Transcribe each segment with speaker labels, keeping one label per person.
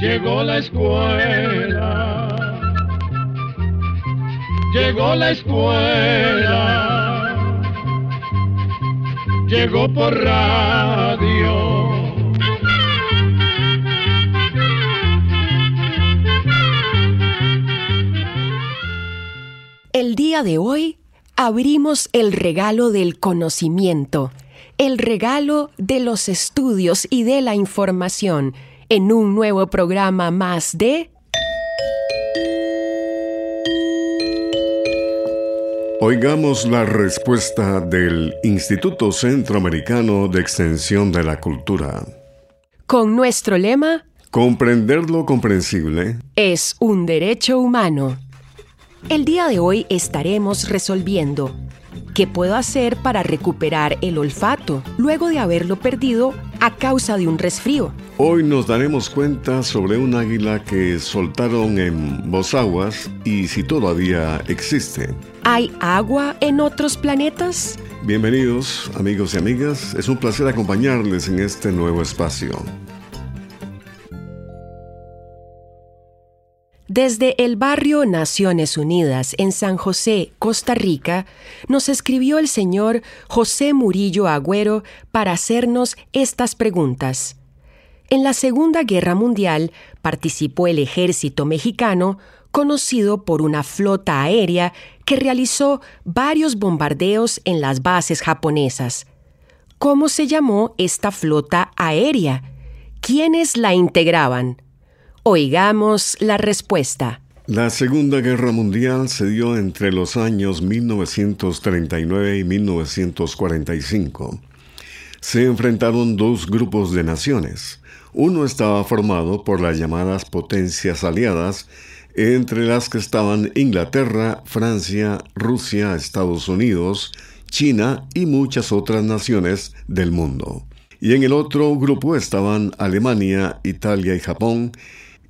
Speaker 1: llegó la escuela, llegó la escuela, llegó por radio.
Speaker 2: El día de hoy abrimos el regalo del conocimiento, el regalo de los estudios y de la información en un nuevo programa más de...
Speaker 3: Oigamos la respuesta del Instituto Centroamericano de Extensión de la Cultura.
Speaker 2: Con nuestro lema,
Speaker 3: Comprender lo comprensible
Speaker 2: es un derecho humano. El día de hoy estaremos resolviendo qué puedo hacer para recuperar el olfato luego de haberlo perdido a causa de un resfrío.
Speaker 3: Hoy nos daremos cuenta sobre un águila que soltaron en Bozaguas y si todavía existe.
Speaker 2: ¿Hay agua en otros planetas?
Speaker 3: Bienvenidos amigos y amigas, es un placer acompañarles en este nuevo espacio.
Speaker 2: Desde el barrio Naciones Unidas en San José, Costa Rica, nos escribió el señor José Murillo Agüero para hacernos estas preguntas. En la Segunda Guerra Mundial participó el ejército mexicano, conocido por una flota aérea que realizó varios bombardeos en las bases japonesas. ¿Cómo se llamó esta flota aérea? ¿Quiénes la integraban? Oigamos la respuesta.
Speaker 3: La Segunda Guerra Mundial se dio entre los años 1939 y 1945. Se enfrentaron dos grupos de naciones. Uno estaba formado por las llamadas potencias aliadas, entre las que estaban Inglaterra, Francia, Rusia, Estados Unidos, China y muchas otras naciones del mundo. Y en el otro grupo estaban Alemania, Italia y Japón,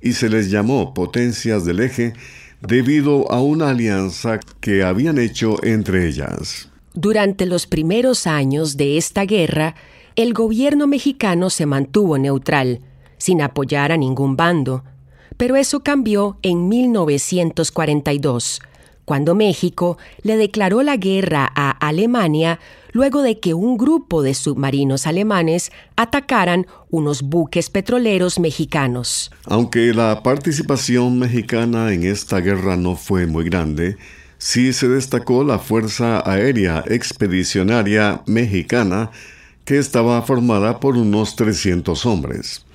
Speaker 3: y se les llamó potencias del eje debido a una alianza que habían hecho entre ellas.
Speaker 2: Durante los primeros años de esta guerra, el gobierno mexicano se mantuvo neutral, sin apoyar a ningún bando, pero eso cambió en 1942, cuando México le declaró la guerra a Alemania luego de que un grupo de submarinos alemanes atacaran unos buques petroleros mexicanos.
Speaker 3: Aunque la participación mexicana en esta guerra no fue muy grande, sí se destacó la Fuerza Aérea Expedicionaria Mexicana, que estaba formada por unos 300 hombres.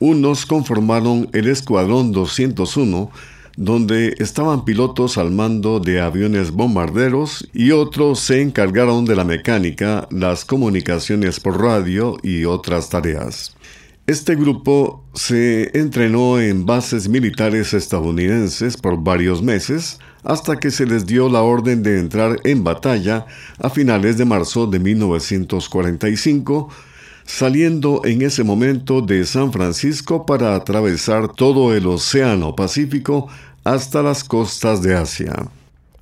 Speaker 3: Unos conformaron el Escuadrón 201, donde estaban pilotos al mando de aviones bombarderos y otros se encargaron de la mecánica, las comunicaciones por radio y otras tareas. Este grupo se entrenó en bases militares estadounidenses por varios meses hasta que se les dio la orden de entrar en batalla a finales de marzo de 1945 saliendo en ese momento de San Francisco para atravesar todo el Océano Pacífico hasta las costas de Asia.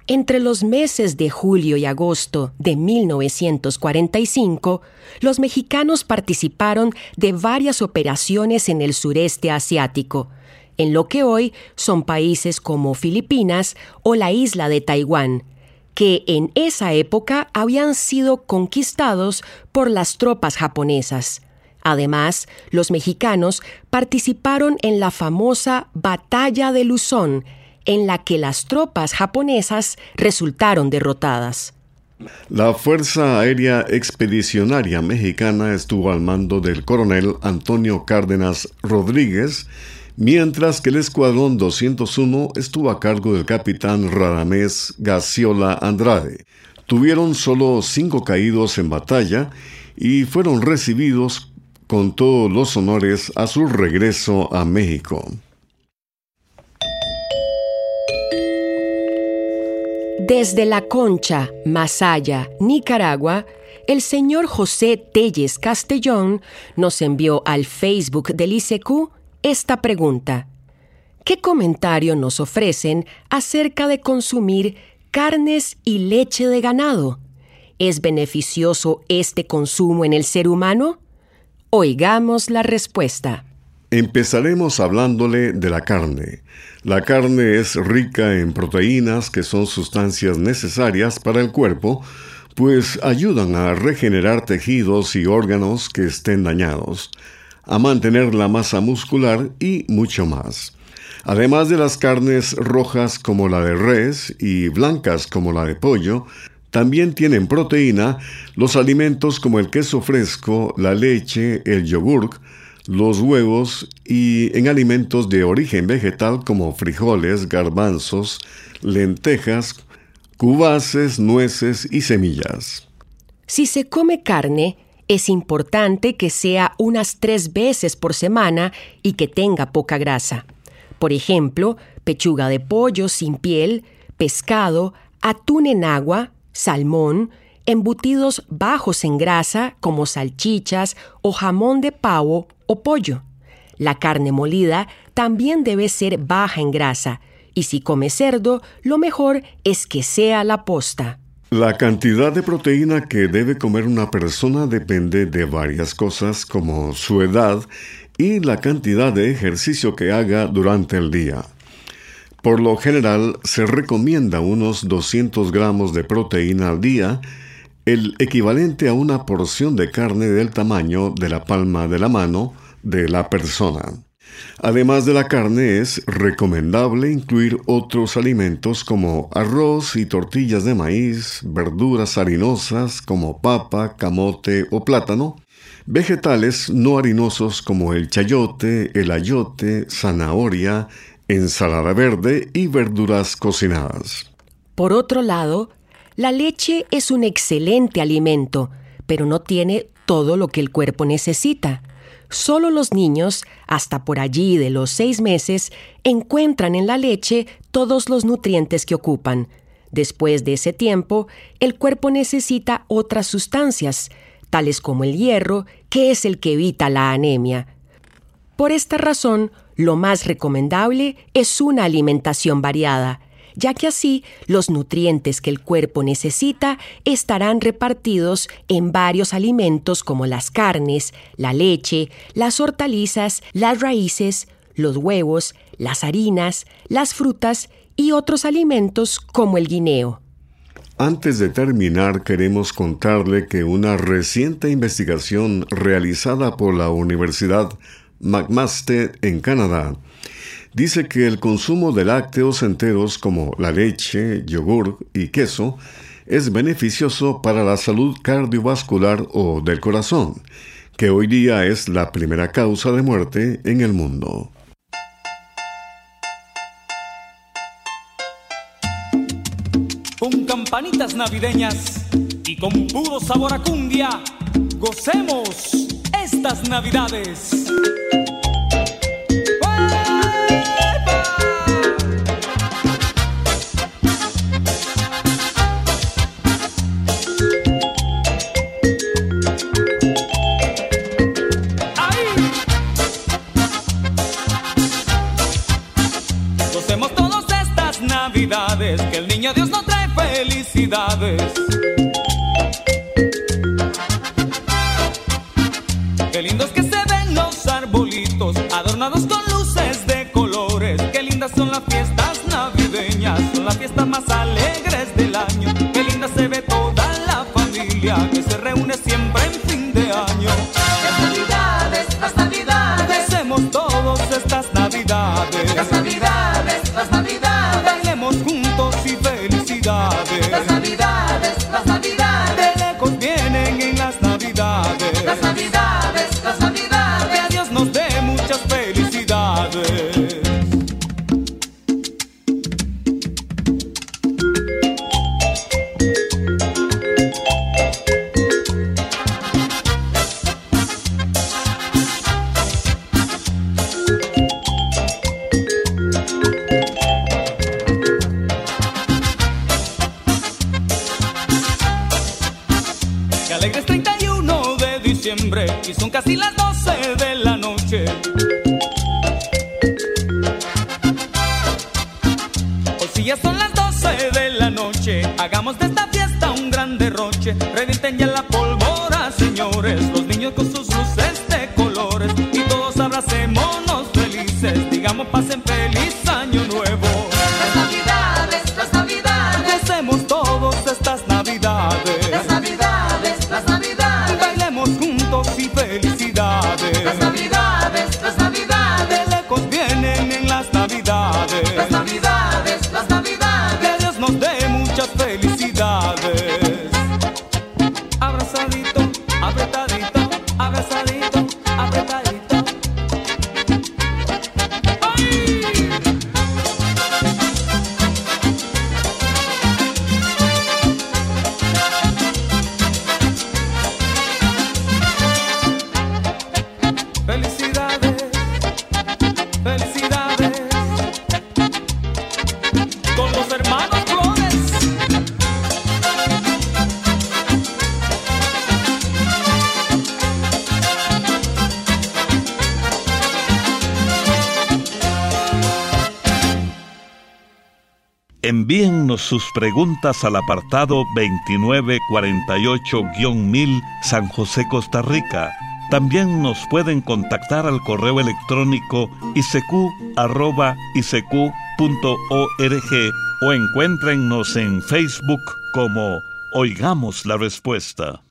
Speaker 2: Entre los meses de julio y agosto de 1945, los mexicanos participaron de varias operaciones en el sureste asiático, en lo que hoy son países como Filipinas o la isla de Taiwán, que en esa época habían sido conquistados por las tropas japonesas. Además, los mexicanos participaron en la famosa Batalla de Luzón, en la que las tropas japonesas resultaron derrotadas.
Speaker 3: La Fuerza Aérea Expedicionaria Mexicana estuvo al mando del coronel Antonio Cárdenas Rodríguez, mientras que el Escuadrón 201 estuvo a cargo del capitán Radamés Gaciola Andrade. Tuvieron solo cinco caídos en batalla y fueron recibidos con todos los honores a su regreso a México.
Speaker 2: Desde La Concha, Masaya, Nicaragua, el señor José Telles Castellón nos envió al Facebook del ICQ esta pregunta. ¿Qué comentario nos ofrecen acerca de consumir carnes y leche de ganado? ¿Es beneficioso este consumo en el ser humano? Oigamos la respuesta.
Speaker 3: Empezaremos hablándole de la carne. La carne es rica en proteínas que son sustancias necesarias para el cuerpo, pues ayudan a regenerar tejidos y órganos que estén dañados, a mantener la masa muscular y mucho más. Además de las carnes rojas como la de res y blancas como la de pollo, también tienen proteína los alimentos como el queso fresco, la leche, el yogur, los huevos y en alimentos de origen vegetal como frijoles, garbanzos, lentejas, cubaces, nueces y semillas.
Speaker 2: Si se come carne, es importante que sea unas tres veces por semana y que tenga poca grasa. Por ejemplo, pechuga de pollo sin piel, pescado, atún en agua, salmón, embutidos bajos en grasa como salchichas o jamón de pavo o pollo. La carne molida también debe ser baja en grasa y si come cerdo, lo mejor es que sea la posta.
Speaker 3: La cantidad de proteína que debe comer una persona depende de varias cosas como su edad y la cantidad de ejercicio que haga durante el día. Por lo general se recomienda unos 200 gramos de proteína al día el equivalente a una porción de carne del tamaño de la palma de la mano de la persona. Además de la carne, es recomendable incluir otros alimentos como arroz y tortillas de maíz, verduras harinosas como papa, camote o plátano, vegetales no harinosos como el chayote, el ayote, zanahoria, ensalada verde y verduras cocinadas.
Speaker 2: Por otro lado, la leche es un excelente alimento, pero no tiene todo lo que el cuerpo necesita. Solo los niños, hasta por allí de los seis meses, encuentran en la leche todos los nutrientes que ocupan. Después de ese tiempo, el cuerpo necesita otras sustancias, tales como el hierro, que es el que evita la anemia. Por esta razón, lo más recomendable es una alimentación variada ya que así los nutrientes que el cuerpo necesita estarán repartidos en varios alimentos como las carnes, la leche, las hortalizas, las raíces, los huevos, las harinas, las frutas y otros alimentos como el guineo.
Speaker 3: Antes de terminar, queremos contarle que una reciente investigación realizada por la Universidad McMaster en Canadá dice que el consumo de lácteos enteros como la leche, yogur y queso es beneficioso para la salud cardiovascular o del corazón, que hoy día es la primera causa de muerte en el mundo.
Speaker 4: Con campanitas navideñas y con puro sabor a cumbia, gocemos estas navidades. Felicidades. Las 12 de la noche. O si ya son las 12 de la noche, hagamos de esta fiesta un gran derroche. Revienten ya
Speaker 5: sus preguntas al apartado 2948-1000 San José, Costa Rica. También nos pueden contactar al correo electrónico isq.org o encuéntrennos en Facebook como Oigamos la Respuesta.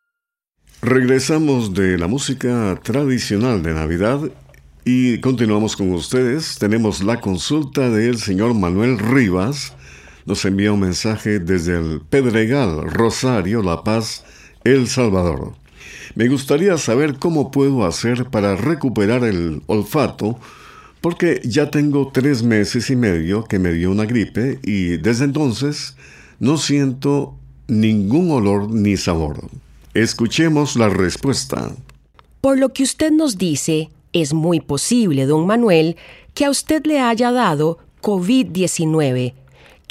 Speaker 3: Regresamos de la música tradicional de Navidad y continuamos con ustedes. Tenemos la consulta del señor Manuel Rivas. Nos envía un mensaje desde el Pedregal, Rosario, La Paz, El Salvador. Me gustaría saber cómo puedo hacer para recuperar el olfato, porque ya tengo tres meses y medio que me dio una gripe y desde entonces no siento ningún olor ni sabor. Escuchemos la respuesta.
Speaker 2: Por lo que usted nos dice, es muy posible, don Manuel, que a usted le haya dado COVID-19,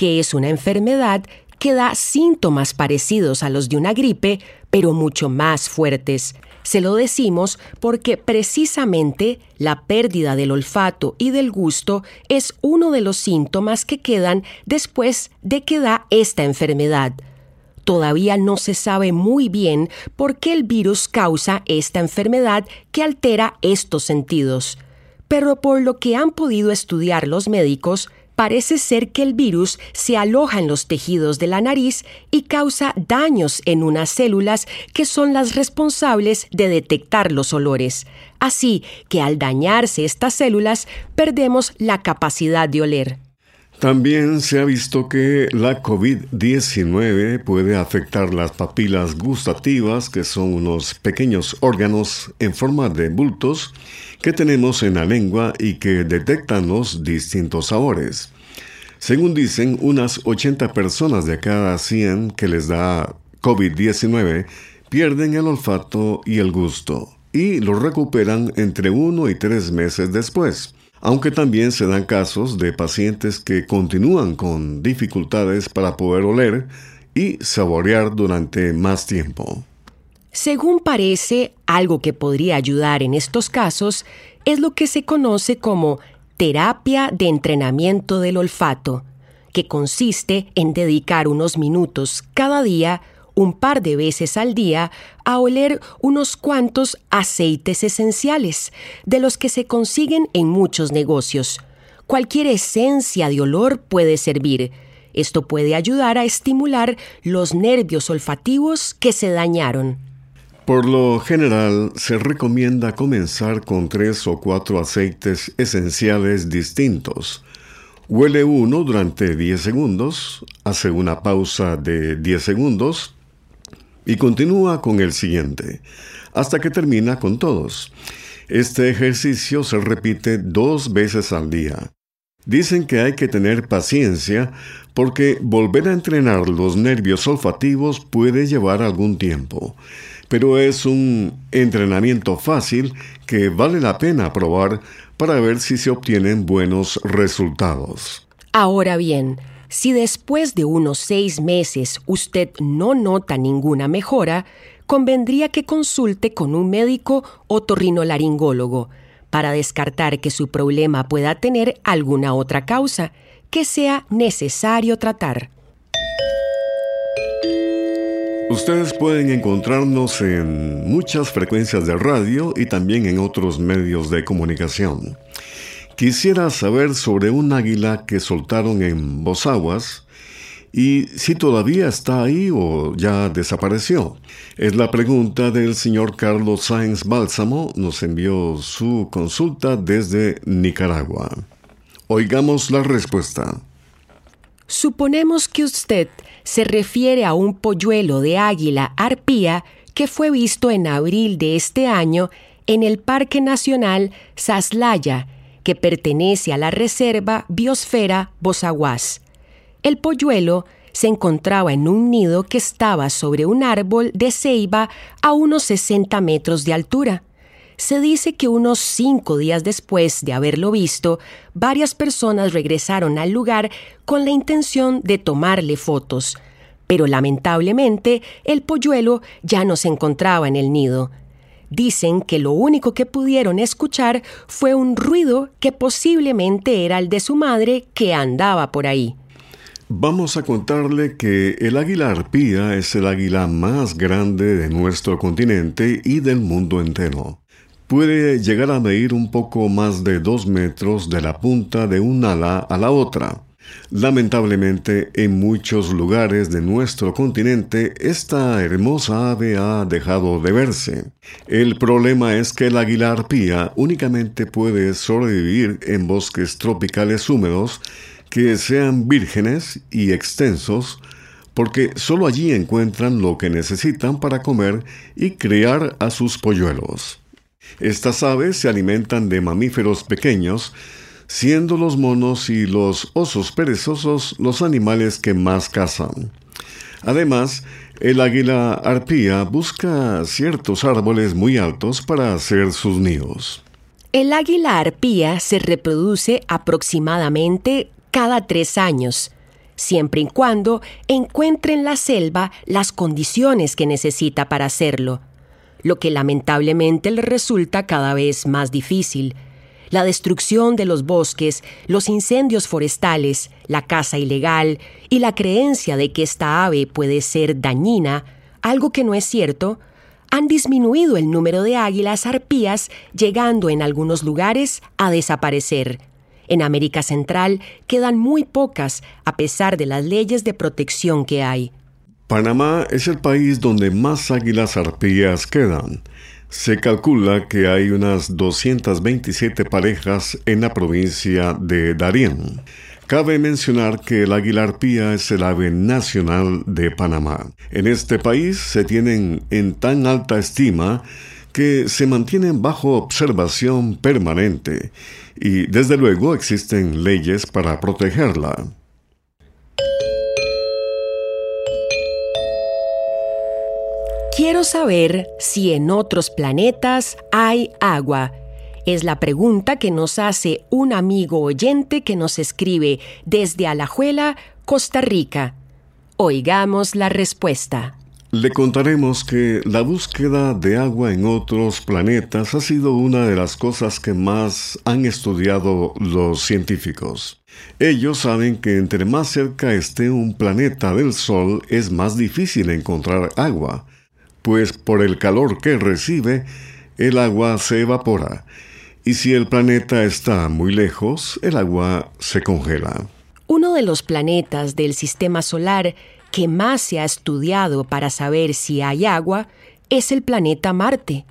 Speaker 2: que es una enfermedad que da síntomas parecidos a los de una gripe, pero mucho más fuertes. Se lo decimos porque precisamente la pérdida del olfato y del gusto es uno de los síntomas que quedan después de que da esta enfermedad. Todavía no se sabe muy bien por qué el virus causa esta enfermedad que altera estos sentidos. Pero por lo que han podido estudiar los médicos, parece ser que el virus se aloja en los tejidos de la nariz y causa daños en unas células que son las responsables de detectar los olores. Así que al dañarse estas células, perdemos la capacidad de oler.
Speaker 3: También se ha visto que la COVID-19 puede afectar las papilas gustativas, que son unos pequeños órganos en forma de bultos que tenemos en la lengua y que detectan los distintos sabores. Según dicen, unas 80 personas de cada 100 que les da COVID-19 pierden el olfato y el gusto y lo recuperan entre uno y tres meses después aunque también se dan casos de pacientes que continúan con dificultades para poder oler y saborear durante más tiempo.
Speaker 2: Según parece, algo que podría ayudar en estos casos es lo que se conoce como terapia de entrenamiento del olfato, que consiste en dedicar unos minutos cada día un par de veces al día a oler unos cuantos aceites esenciales, de los que se consiguen en muchos negocios. Cualquier esencia de olor puede servir. Esto puede ayudar a estimular los nervios olfativos que se dañaron.
Speaker 3: Por lo general, se recomienda comenzar con tres o cuatro aceites esenciales distintos. Huele uno durante 10 segundos, hace una pausa de 10 segundos y continúa con el siguiente, hasta que termina con todos. Este ejercicio se repite dos veces al día. Dicen que hay que tener paciencia porque volver a entrenar los nervios olfativos puede llevar algún tiempo, pero es un entrenamiento fácil que vale la pena probar para ver si se obtienen buenos resultados.
Speaker 2: Ahora bien, si después de unos seis meses usted no nota ninguna mejora, convendría que consulte con un médico otorrinolaringólogo para descartar que su problema pueda tener alguna otra causa que sea necesario tratar.
Speaker 3: Ustedes pueden encontrarnos en muchas frecuencias de radio y también en otros medios de comunicación. Quisiera saber sobre un águila que soltaron en Bosaguas y si todavía está ahí o ya desapareció. Es la pregunta del señor Carlos Sáenz Bálsamo. Nos envió su consulta desde Nicaragua. Oigamos la respuesta.
Speaker 2: Suponemos que usted se refiere a un polluelo de águila arpía que fue visto en abril de este año en el Parque Nacional Saslaya, que pertenece a la Reserva Biosfera Bozaguas. El polluelo se encontraba en un nido que estaba sobre un árbol de ceiba a unos 60 metros de altura. Se dice que unos cinco días después de haberlo visto, varias personas regresaron al lugar con la intención de tomarle fotos, pero lamentablemente el polluelo ya no se encontraba en el nido. Dicen que lo único que pudieron escuchar fue un ruido que posiblemente era el de su madre que andaba por ahí.
Speaker 3: Vamos a contarle que el águila arpía es el águila más grande de nuestro continente y del mundo entero puede llegar a medir un poco más de dos metros de la punta de un ala a la otra. Lamentablemente, en muchos lugares de nuestro continente, esta hermosa ave ha dejado de verse. El problema es que el águila arpía únicamente puede sobrevivir en bosques tropicales húmedos que sean vírgenes y extensos, porque solo allí encuentran lo que necesitan para comer y criar a sus polluelos. Estas aves se alimentan de mamíferos pequeños, siendo los monos y los osos perezosos los animales que más cazan. Además, el águila arpía busca ciertos árboles muy altos para hacer sus nidos.
Speaker 2: El águila arpía se reproduce aproximadamente cada tres años, siempre y cuando encuentre en la selva las condiciones que necesita para hacerlo lo que lamentablemente le resulta cada vez más difícil. La destrucción de los bosques, los incendios forestales, la caza ilegal y la creencia de que esta ave puede ser dañina, algo que no es cierto, han disminuido el número de águilas arpías, llegando en algunos lugares a desaparecer. En América Central quedan muy pocas, a pesar de las leyes de protección que hay.
Speaker 3: Panamá es el país donde más águilas arpías quedan. Se calcula que hay unas 227 parejas en la provincia de Darién. Cabe mencionar que el águila arpía es el ave nacional de Panamá. En este país se tienen en tan alta estima que se mantienen bajo observación permanente y desde luego existen leyes para protegerla.
Speaker 2: Quiero saber si en otros planetas hay agua. Es la pregunta que nos hace un amigo oyente que nos escribe desde Alajuela, Costa Rica. Oigamos la respuesta.
Speaker 3: Le contaremos que la búsqueda de agua en otros planetas ha sido una de las cosas que más han estudiado los científicos. Ellos saben que entre más cerca esté un planeta del Sol es más difícil encontrar agua, pues por el calor que recibe, el agua se evapora, y si el planeta está muy lejos, el agua se congela.
Speaker 2: Uno de los planetas del sistema solar que más se ha estudiado para saber si hay agua es el planeta Marte.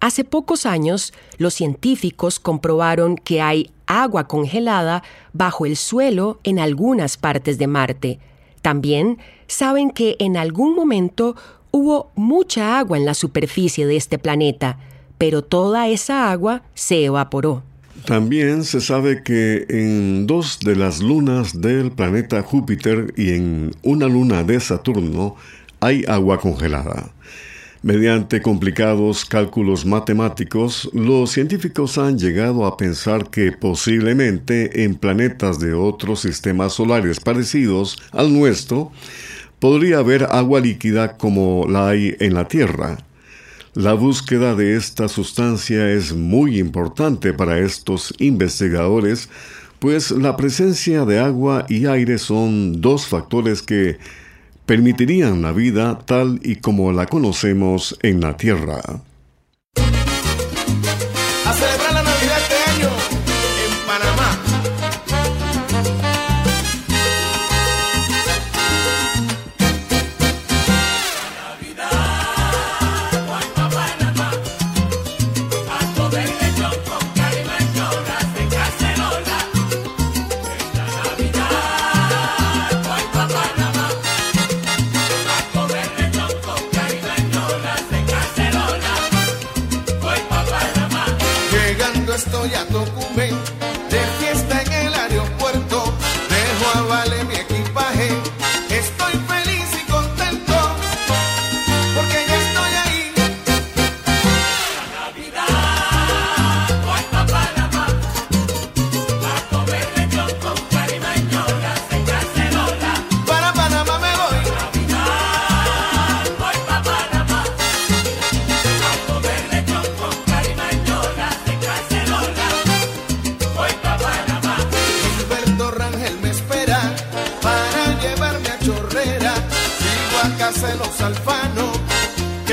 Speaker 2: Hace pocos años, los científicos comprobaron que hay agua congelada bajo el suelo en algunas partes de Marte. También saben que en algún momento Hubo mucha agua en la superficie de este planeta, pero toda esa agua se evaporó.
Speaker 3: También se sabe que en dos de las lunas del planeta Júpiter y en una luna de Saturno hay agua congelada. Mediante complicados cálculos matemáticos, los científicos han llegado a pensar que posiblemente en planetas de otros sistemas solares parecidos al nuestro, podría haber agua líquida como la hay en la Tierra. La búsqueda de esta sustancia es muy importante para estos investigadores, pues la presencia de agua y aire son dos factores que permitirían la vida tal y como la conocemos en la Tierra.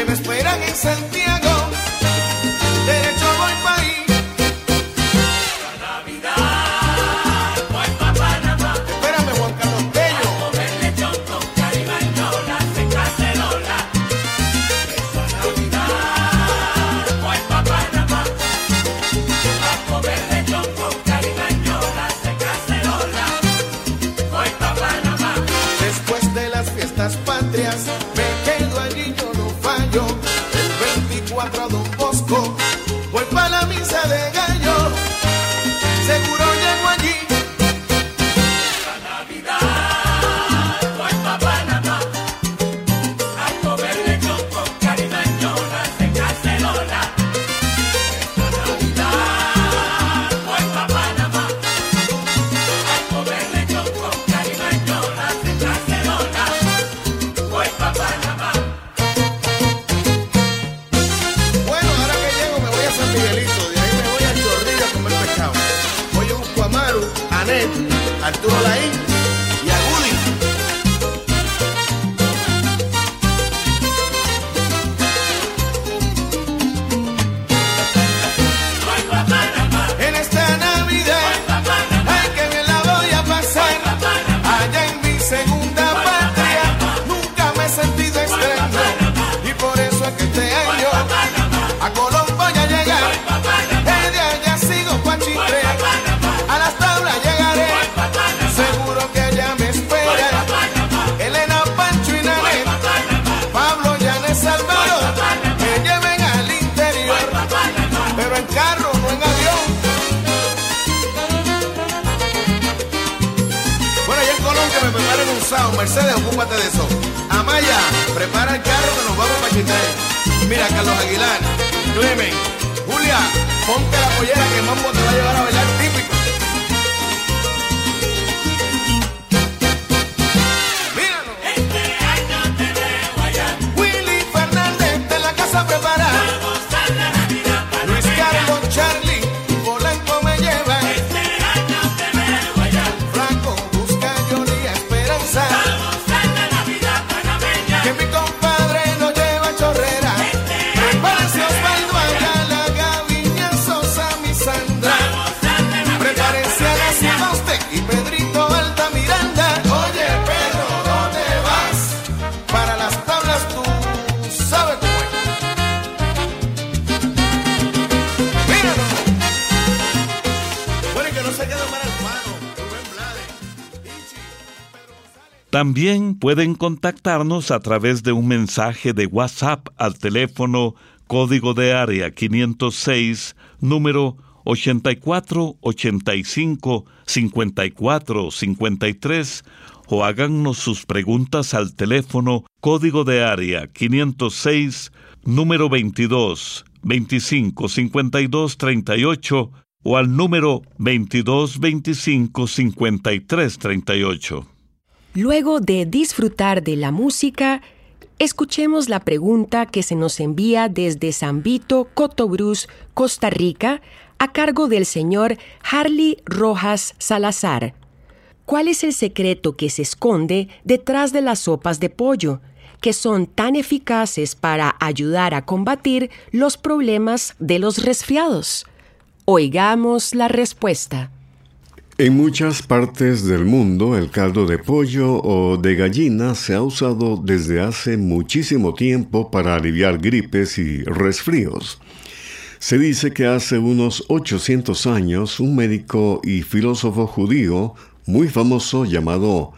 Speaker 3: me esperan en Santiago.
Speaker 6: Mercedes, ocúpate de eso. Amaya, prepara el carro que nos vamos para Chitré. Mira, Carlos Aguilar, Clemen, Julia, ponte la pollera que Mambo te va a llevar a bailar típico.
Speaker 5: También pueden contactarnos a través de un mensaje de WhatsApp al teléfono código de área 506, número 8485 54 53 o háganos sus preguntas al teléfono código de área 506, número 22 25 52 38 o al número 22 25 53 38.
Speaker 2: Luego de disfrutar de la música, escuchemos la pregunta que se nos envía desde San Vito, Cotobruz, Costa Rica, a cargo del señor Harley Rojas Salazar. ¿Cuál es el secreto que se esconde detrás de las sopas de pollo, que son tan eficaces para ayudar a combatir los problemas de los resfriados? Oigamos la respuesta.
Speaker 3: En muchas partes del mundo el caldo de pollo o de gallina se ha usado desde hace muchísimo tiempo para aliviar gripes y resfríos. Se dice que hace unos 800 años un médico y filósofo judío muy famoso llamado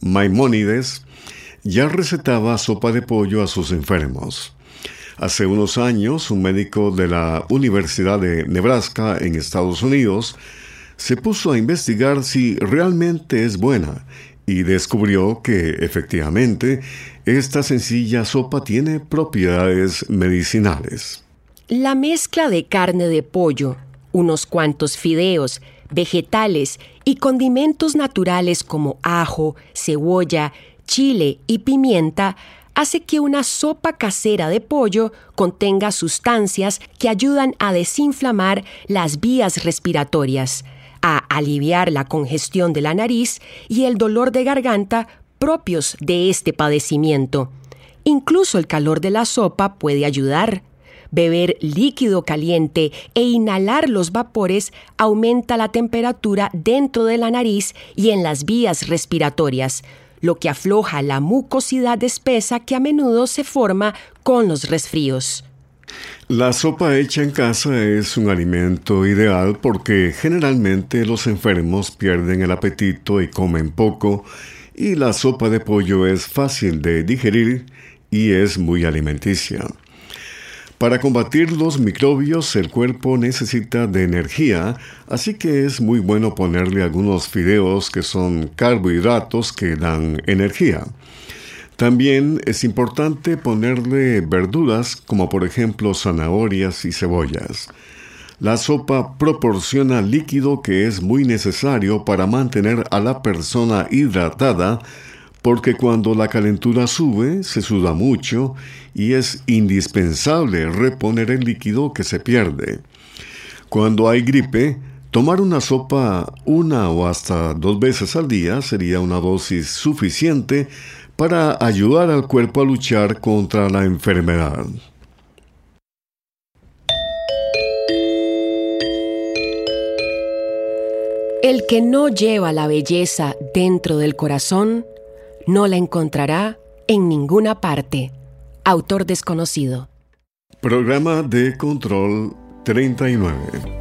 Speaker 3: Maimónides ya recetaba sopa de pollo a sus enfermos. Hace unos años, un médico de la Universidad de Nebraska en Estados Unidos se puso a investigar si realmente es buena y descubrió que efectivamente esta sencilla sopa tiene propiedades medicinales.
Speaker 2: La mezcla de carne de pollo, unos cuantos fideos, vegetales y condimentos naturales como ajo, cebolla, chile y pimienta hace que una sopa casera de pollo contenga sustancias que ayudan a desinflamar las vías respiratorias, a aliviar la congestión de la nariz y el dolor de garganta propios de este padecimiento. Incluso el calor de la sopa puede ayudar. Beber líquido caliente e inhalar los vapores aumenta la temperatura dentro de la nariz y en las vías respiratorias, lo que afloja la mucosidad espesa que a menudo se forma con los resfríos.
Speaker 3: La sopa hecha en casa es un alimento ideal porque generalmente los enfermos pierden el apetito y comen poco y la sopa de pollo es fácil de digerir y es muy alimenticia. Para combatir los microbios el cuerpo necesita de energía, así que es muy bueno ponerle algunos fideos que son carbohidratos que dan energía. También es importante ponerle verduras como por ejemplo zanahorias y cebollas. La sopa proporciona líquido que es muy necesario para mantener a la persona hidratada porque cuando la calentura sube se suda mucho y es indispensable reponer el líquido que se pierde. Cuando hay gripe, tomar una sopa una o hasta dos veces al día sería una dosis suficiente para ayudar al cuerpo a luchar contra la enfermedad.
Speaker 2: El que no lleva la belleza dentro del corazón, no la encontrará en ninguna parte. Autor desconocido.
Speaker 3: Programa de control 39.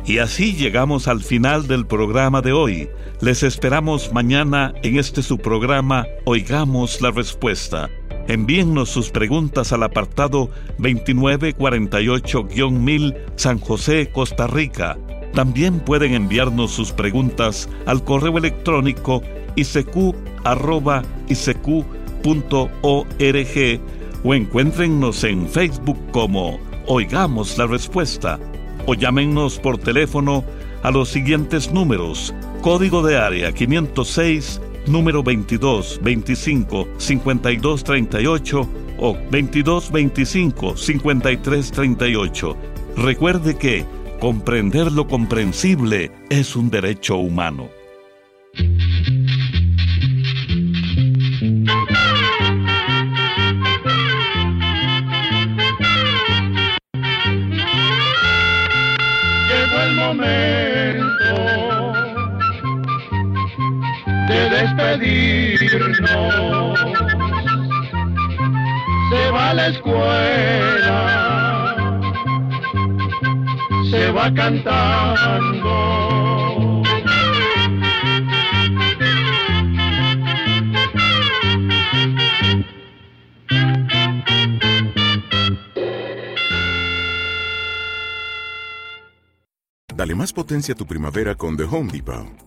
Speaker 5: Y así llegamos al final del programa de hoy. Les esperamos mañana en este su programa Oigamos la Respuesta. Envíennos sus preguntas al apartado 2948-1000 San José, Costa Rica. También pueden enviarnos sus preguntas al correo electrónico isq.org o encuéntrennos en Facebook como Oigamos la Respuesta o llámenos por teléfono a los siguientes números. Código de área 506, número 22 25 52 38 o 22 25 53 38. Recuerde que comprender lo comprensible es un derecho humano.
Speaker 1: Despedirnos. Se va a la escuela, se va cantando.
Speaker 7: Dale más potencia a tu primavera con The Home Depot.